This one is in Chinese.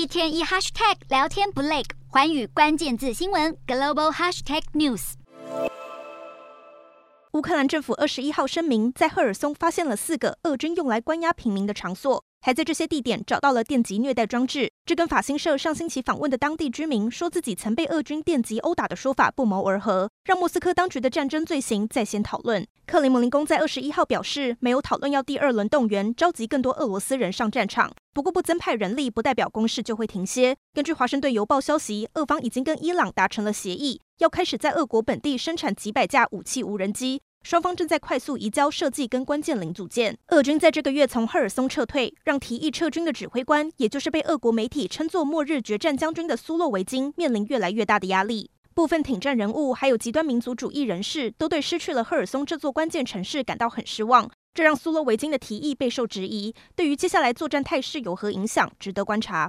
一天一 hashtag 聊天不累，环宇关键字新闻 global hashtag news。乌克兰政府二十一号声明，在赫尔松发现了四个俄军用来关押平民的场所。还在这些地点找到了电极虐待装置，这跟法新社上星期访问的当地居民说自己曾被俄军电击殴打的说法不谋而合，让莫斯科当局的战争罪行再先讨论。克里姆林宫在二十一号表示，没有讨论要第二轮动员，召集更多俄罗斯人上战场。不过，不增派人力不代表攻势就会停歇。根据华盛顿邮报消息，俄方已经跟伊朗达成了协议，要开始在俄国本地生产几百架武器无人机。双方正在快速移交设计跟关键零组件。俄军在这个月从赫尔松撤退，让提议撤军的指挥官，也就是被俄国媒体称作“末日决战将军”的苏洛维金，面临越来越大的压力。部分挺战人物还有极端民族主义人士，都对失去了赫尔松这座关键城市感到很失望。这让苏洛维金的提议备受质疑。对于接下来作战态势有何影响，值得观察。